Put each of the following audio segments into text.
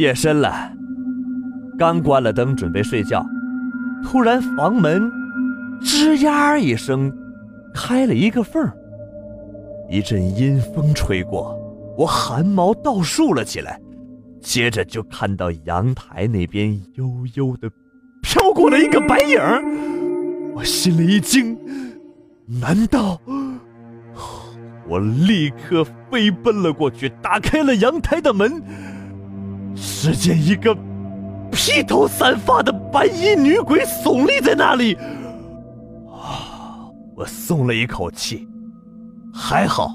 夜深了，刚关了灯准备睡觉，突然房门吱呀一声开了一个缝一阵阴风吹过，我汗毛倒竖了起来，接着就看到阳台那边悠悠的飘过了一个白影我心里一惊，难道？我立刻飞奔了过去，打开了阳台的门，只见一个披头散发的白衣女鬼耸立在那里。啊！我松了一口气，还好，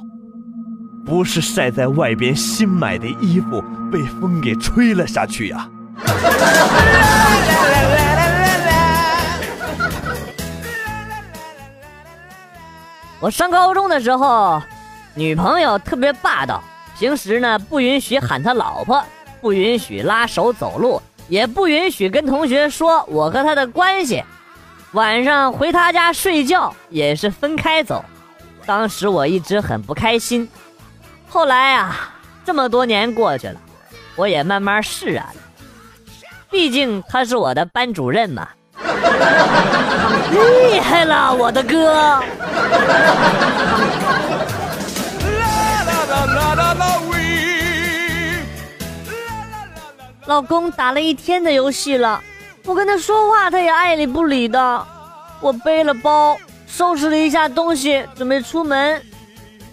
不是晒在外边新买的衣服被风给吹了下去呀。我上高中的时候。女朋友特别霸道，平时呢不允许喊她老婆，不允许拉手走路，也不允许跟同学说我和他的关系。晚上回他家睡觉也是分开走。当时我一直很不开心。后来啊，这么多年过去了，我也慢慢释然了。毕竟他是我的班主任嘛。厉害了，我的哥！老公打了一天的游戏了，我跟他说话，他也爱理不理的。我背了包，收拾了一下东西，准备出门，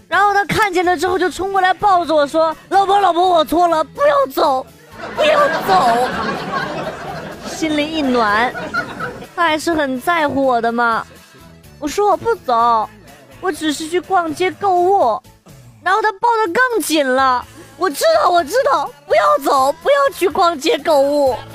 然后他看见了之后就冲过来抱着我说：“老婆，老婆，我错了，不要走，不要走。”心里一暖，他还是很在乎我的嘛。我说我不走，我只是去逛街购物。然后他抱得更紧了，我知道，我知道，不要走，不要去逛街购物。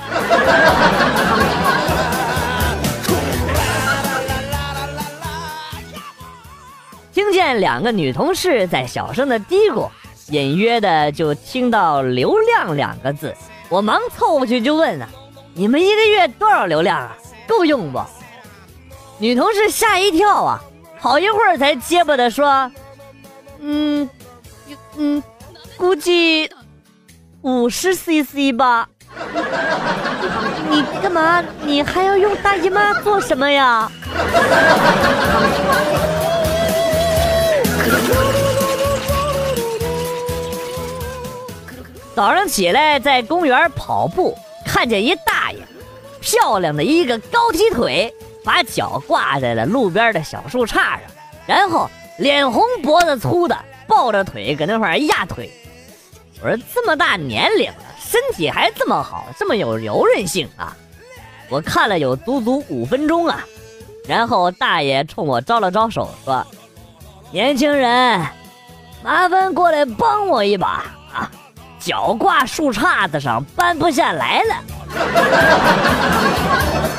听见两个女同事在小声的嘀咕，隐约的就听到“流量”两个字，我忙凑过去就问啊：“你们一个月多少流量啊？够用不？”女同事吓一跳啊，好一会儿才结巴的说：“嗯。”嗯，估计五十 CC 吧。你干嘛？你还要用大姨妈做什么呀？早上起来在公园跑步，看见一大爷，漂亮的一个高踢腿，把脚挂在了路边的小树杈上，然后脸红脖子粗的。抱着腿搁那块压腿，我说这么大年龄了，身体还这么好，这么有柔韧性啊！我看了有足足五分钟啊，然后大爷冲我招了招手，说：“年轻人，麻烦过来帮我一把啊，脚挂树杈子上搬不下来了。”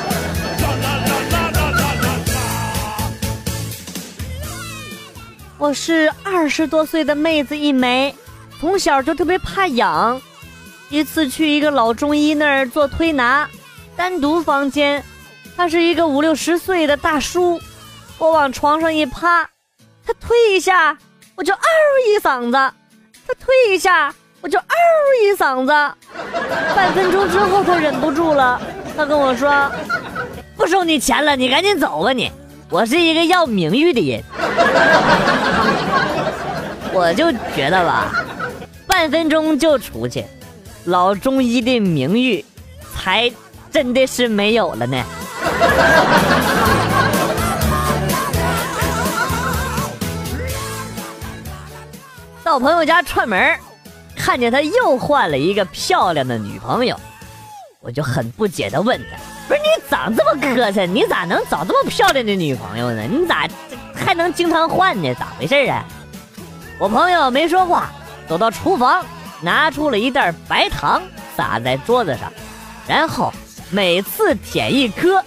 我是二十多岁的妹子一枚，从小就特别怕痒。一次去一个老中医那儿做推拿，单独房间，他是一个五六十岁的大叔。我往床上一趴，他推一下，我就嗷一嗓子；他推一下，我就嗷一嗓子。半分钟之后，他忍不住了，他跟我说：“不收你钱了，你赶紧走吧你。”我是一个要名誉的人，我就觉得吧，半分钟就出去，老中医的名誉才真的是没有了呢。到朋友家串门，看见他又换了一个漂亮的女朋友，我就很不解的问他。不是你长这么磕碜，你咋能找这么漂亮的女朋友呢？你咋还能经常换呢？咋回事啊？我朋友没说话，走到厨房，拿出了一袋白糖，撒在桌子上，然后每次舔一颗，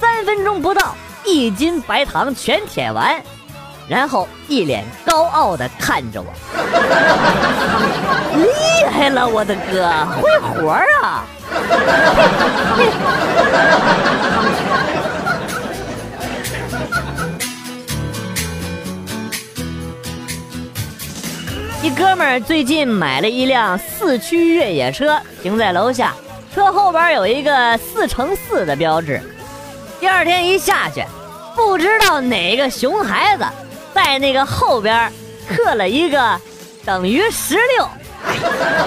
三分钟不到，一斤白糖全舔完，然后一脸高傲的看着我，厉害了，我的哥，会活啊！最近买了一辆四驱越野车，停在楼下，车后边有一个四乘四的标志。第二天一下去，不知道哪个熊孩子在那个后边刻了一个等于十六，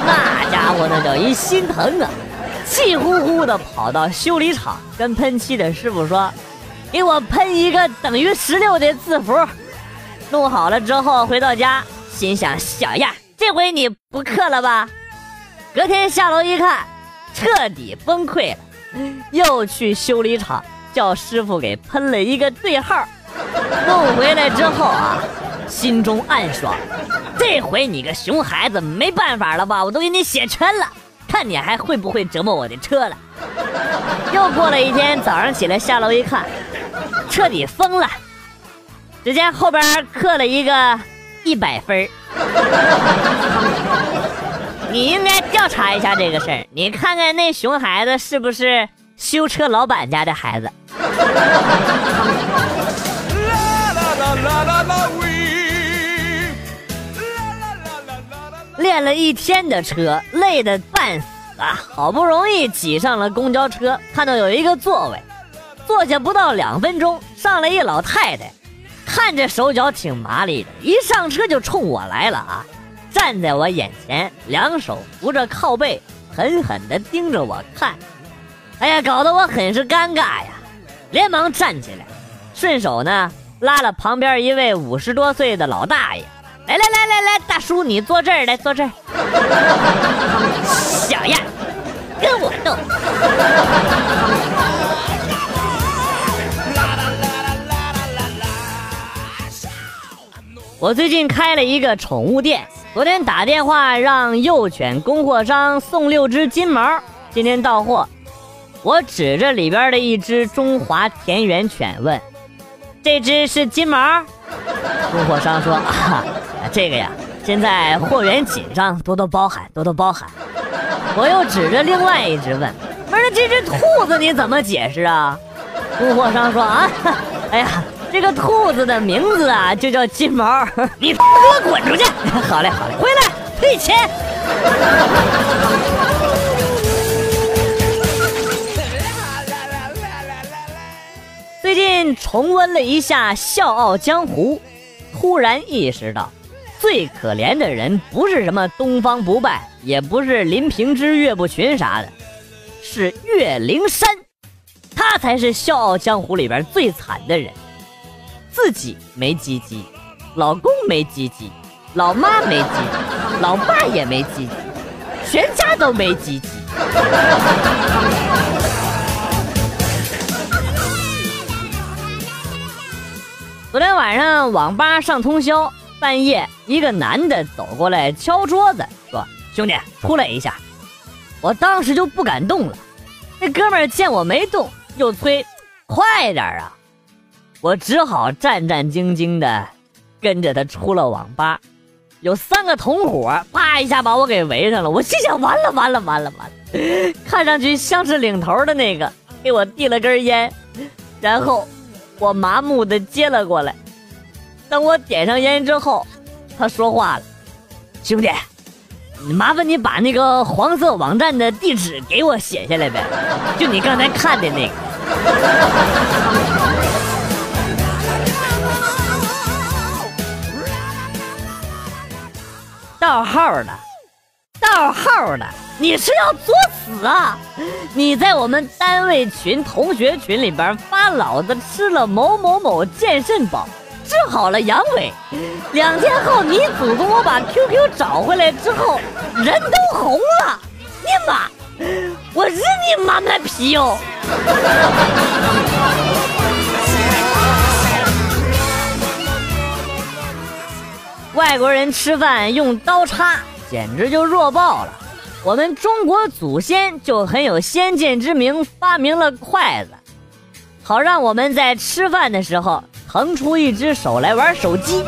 那家伙那叫一心疼啊！气呼呼的跑到修理厂，跟喷漆的师傅说：“给我喷一个等于十六的字符。”弄好了之后回到家，心想：小样，这回你不刻了吧？隔天下楼一看，彻底崩溃了，又去修理厂叫师傅给喷了一个对号。弄回来之后啊，心中暗爽，这回你个熊孩子没办法了吧？我都给你写全了。看你还会不会折磨我的车了？又过了一天，早上起来下楼一看，彻底疯了。只见后边刻了一个一百分你应该调查一下这个事儿，你看看那熊孩子是不是修车老板家的孩子？练了一天的车，累得半死啊！好不容易挤上了公交车，看到有一个座位，坐下不到两分钟，上来一老太太，看着手脚挺麻利的，一上车就冲我来了啊！站在我眼前，两手扶着靠背，狠狠地盯着我看。哎呀，搞得我很是尴尬呀！连忙站起来，顺手呢拉了旁边一位五十多岁的老大爷。来来来来来，大叔，你坐这儿来，坐这儿。小样，跟我斗。我最近开了一个宠物店，昨天打电话让幼犬供货商送六只金毛，今天到货。我指着里边的一只中华田园犬问：“这只是金毛？”供货商说：“啊。”这个呀，现在货源紧张，多多包涵，多多包涵。我又指着另外一只问：“不是这只兔子你怎么解释啊？”供货商说：“啊，哎呀，这个兔子的名字啊就叫金毛。”你给我滚出去！好嘞，好嘞，回来退钱。最近重温了一下《笑傲江湖》，突然意识到。最可怜的人不是什么东方不败，也不是林平之、岳不群啥的，是岳灵珊，他才是笑傲江湖里边最惨的人。自己没鸡鸡，老公没鸡鸡，老妈没鸡鸡，老爸也没鸡鸡，全家都没鸡鸡。昨天晚上网吧上通宵。半夜，一个男的走过来敲桌子，说：“兄弟，出来一下。”我当时就不敢动了。那哥们见我没动，又催：“快点啊！”我只好战战兢兢的跟着他出了网吧。有三个同伙，啪一下把我给围上了。我心想：完了完了完了完了！看上去像是领头的那个，给我递了根烟，然后我麻木的接了过来。等我点上烟之后，他说话了：“兄弟，麻烦你把那个黄色网站的地址给我写下来呗，就你刚才看的那个。”盗号的，盗号的，你是要作死啊？你在我们单位群、同学群里边发老子吃了某某某健肾宝。治好了阳痿，两天后你祖宗我把 QQ 找回来之后，人都红了，你妈，我日你妈卖皮哟！外国人吃饭用刀叉，简直就弱爆了。我们中国祖先就很有先见之明，发明了筷子，好让我们在吃饭的时候。腾出一只手来玩手机。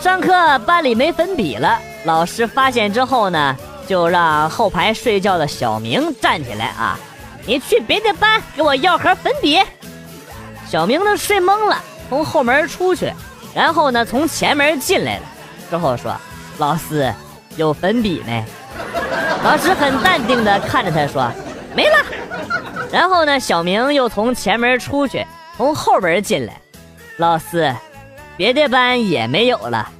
上课班里没粉笔了，老师发现之后呢，就让后排睡觉的小明站起来啊，你去别的班给我要盒粉笔。小明呢睡懵了，从后门出去，然后呢从前门进来了，之后说：“老师，有粉笔没？”老师很淡定的看着他说：“没了。”然后呢，小明又从前门出去，从后门进来，老师，别的班也没有了，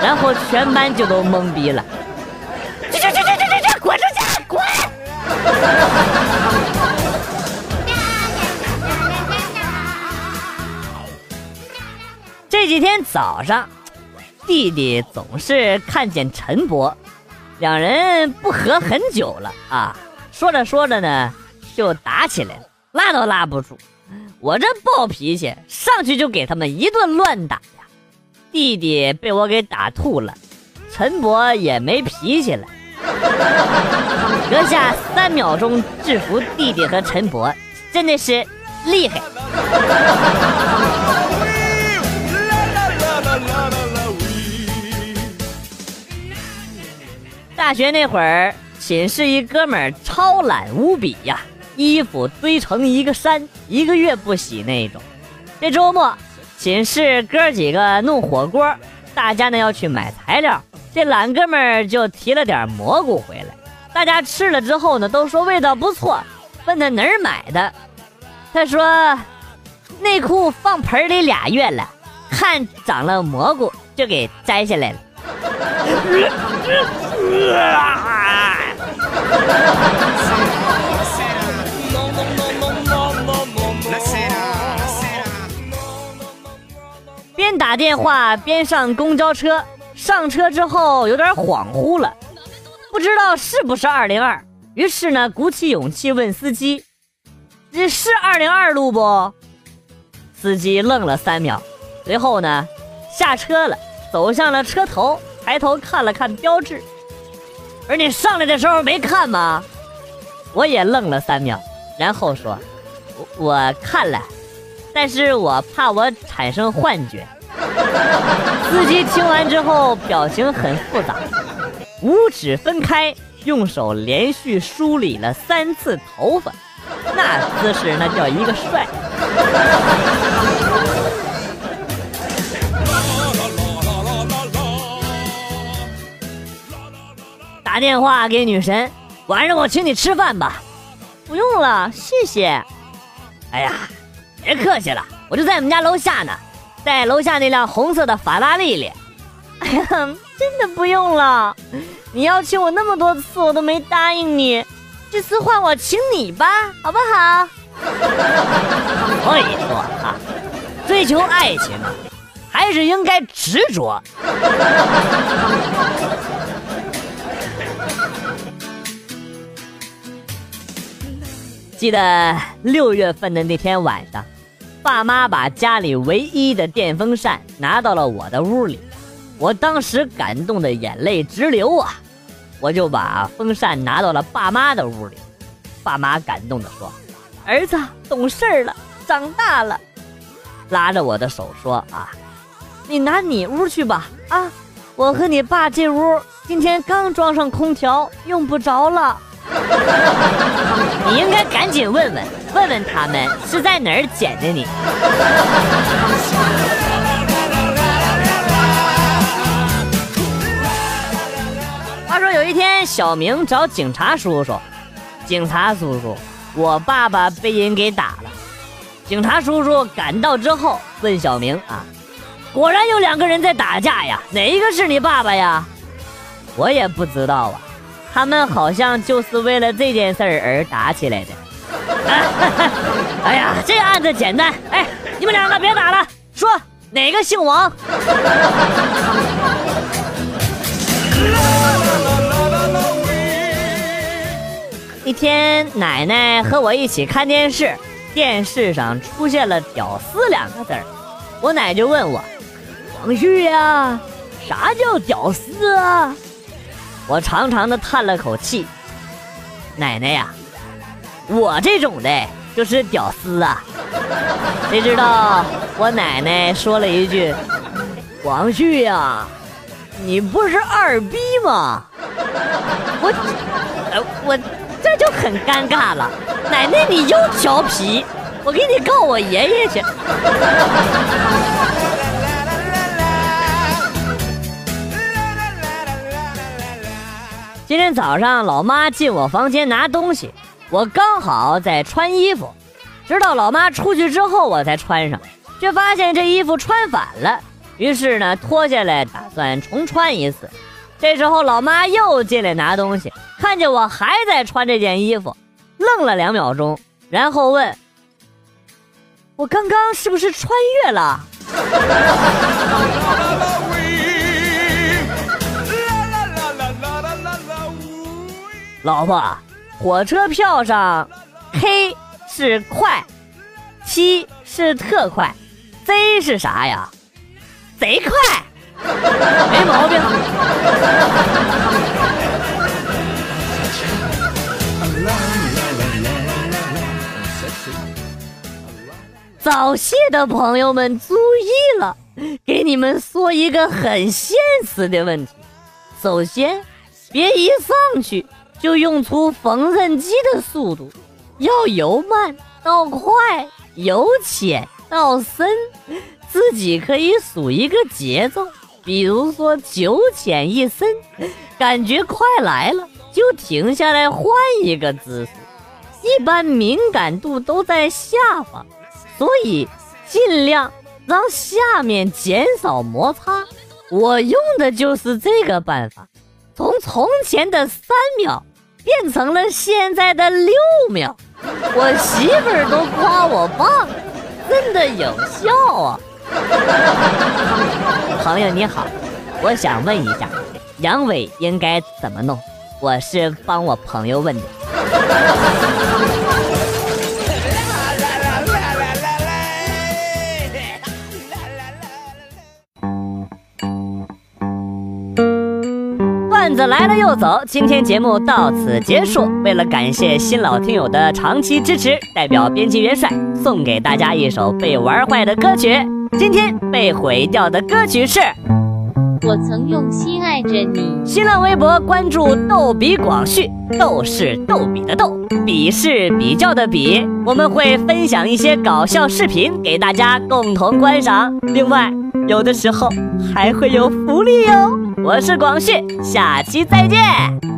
然后全班就都懵逼了。去去去去去去去，滚出去，滚！这几天早上，弟弟总是看见陈伯，两人不和很久了啊。说着说着呢，就打起来了，拉都拉不住。我这暴脾气，上去就给他们一顿乱打呀。弟弟被我给打吐了，陈伯也没脾气了。阁下三秒钟制服弟弟和陈伯，真的是厉害。大学那会儿，寝室一哥们儿超懒无比呀，衣服堆成一个山，一个月不洗那种。这周末，寝室哥几个弄火锅，大家呢要去买材料，这懒哥们儿就提了点蘑菇回来。大家吃了之后呢，都说味道不错，问他哪儿买的，他说内裤放盆里俩月了，看长了蘑菇就给摘下来了。边打电话边上公交车，上车之后有点恍惚了，不知道是不是二零二，于是呢鼓起勇气问司机：“这是二零二路不？”司机愣了三秒，随后呢下车了，走向了车头，抬头看了看标志。而你上来的时候没看吗？我也愣了三秒，然后说：“我我看了。”但是我怕我产生幻觉。司机听完之后表情很复杂，五指分开，用手连续梳理了三次头发，那姿势那叫一个帅。打电话给女神，晚上我请你吃饭吧。不用了，谢谢。哎呀。别客气了，我就在我们家楼下呢，在楼下那辆红色的法拉利里。哎呀，真的不用了，你邀请我那么多次，我都没答应你，这次换我请你吧，好不好？所以说啊，追求爱情啊，还是应该执着。记得六月份的那天晚上，爸妈把家里唯一的电风扇拿到了我的屋里，我当时感动的眼泪直流啊！我就把风扇拿到了爸妈的屋里，爸妈感动的说：“儿子懂事了，长大了。”拉着我的手说：“啊，你拿你屋去吧，啊，我和你爸这屋今天刚装上空调，用不着了。”你应该赶紧问问，问问他们是在哪儿捡的你。话说有一天，小明找警察叔叔，警察叔叔，我爸爸被人给打了。警察叔叔赶到之后，问小明啊，果然有两个人在打架呀，哪一个是你爸爸呀？我也不知道啊。他们好像就是为了这件事儿而打起来的。哎呀，这案子简单。哎，你们两个别打了，说哪个姓王？一天，奶奶和我一起看电视，电视上出现了“屌丝”两个字儿，我奶就问我：“王旭呀，啥叫屌丝啊？”我长长的叹了口气，奶奶呀，我这种的就是屌丝啊！谁知道我奶奶说了一句：“王旭呀，你不是二逼吗？”我，我这就很尴尬了。奶奶你又调皮，我给你告我爷爷去。今天早上，老妈进我房间拿东西，我刚好在穿衣服，直到老妈出去之后，我才穿上，却发现这衣服穿反了。于是呢，脱下来打算重穿一次。这时候，老妈又进来拿东西，看见我还在穿这件衣服，愣了两秒钟，然后问：“我刚刚是不是穿越了？”老婆，火车票上，K 是快，七是特快，Z 是啥呀？贼快，没毛病。早泄的朋友们注意了，给你们说一个很现实的问题：首先，别一上去。就用出缝纫机的速度，要由慢到快，由浅到深，自己可以数一个节奏。比如说九浅一深，感觉快来了，就停下来换一个姿势。一般敏感度都在下方，所以尽量让下面减少摩擦。我用的就是这个办法，从从前的三秒。变成了现在的六秒，我媳妇儿都夸我棒，真的有效啊！朋友你好，我想问一下，阳痿应该怎么弄？我是帮我朋友问的。子来了又走，今天节目到此结束。为了感谢新老听友的长期支持，代表编辑元帅送给大家一首被玩坏的歌曲。今天被毁掉的歌曲是《我曾用心爱着你》。新浪微博关注逗比广旭，逗是逗比的逗，比是比较的比。我们会分享一些搞笑视频给大家共同观赏。另外，有的时候还会有福利哟。我是广旭，下期再见。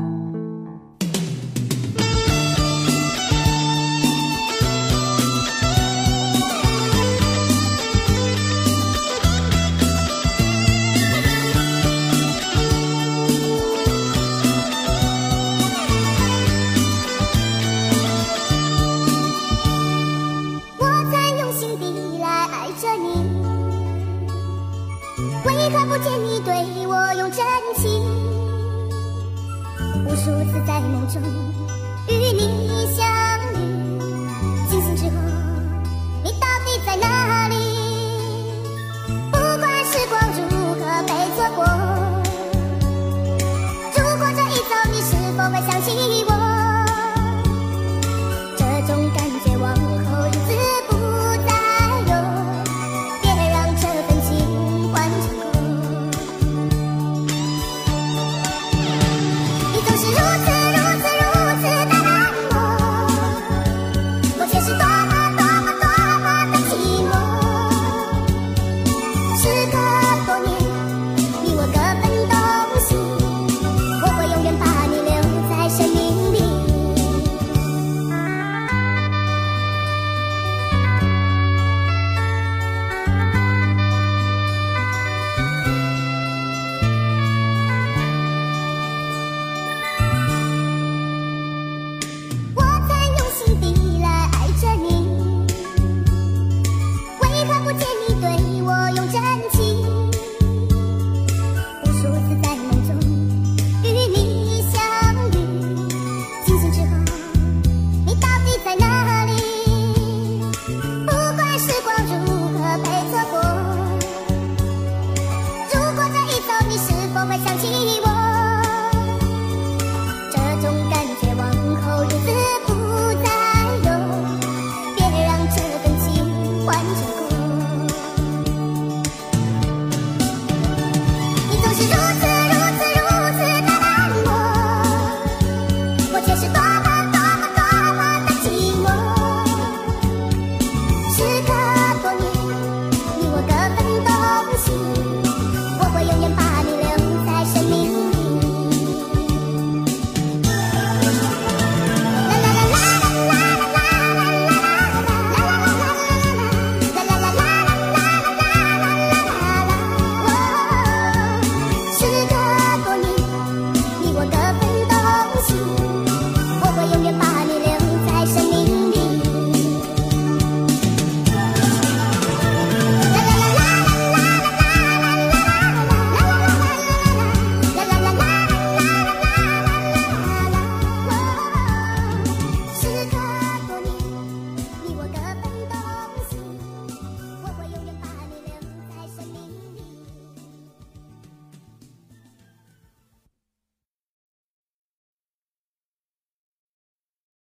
想起我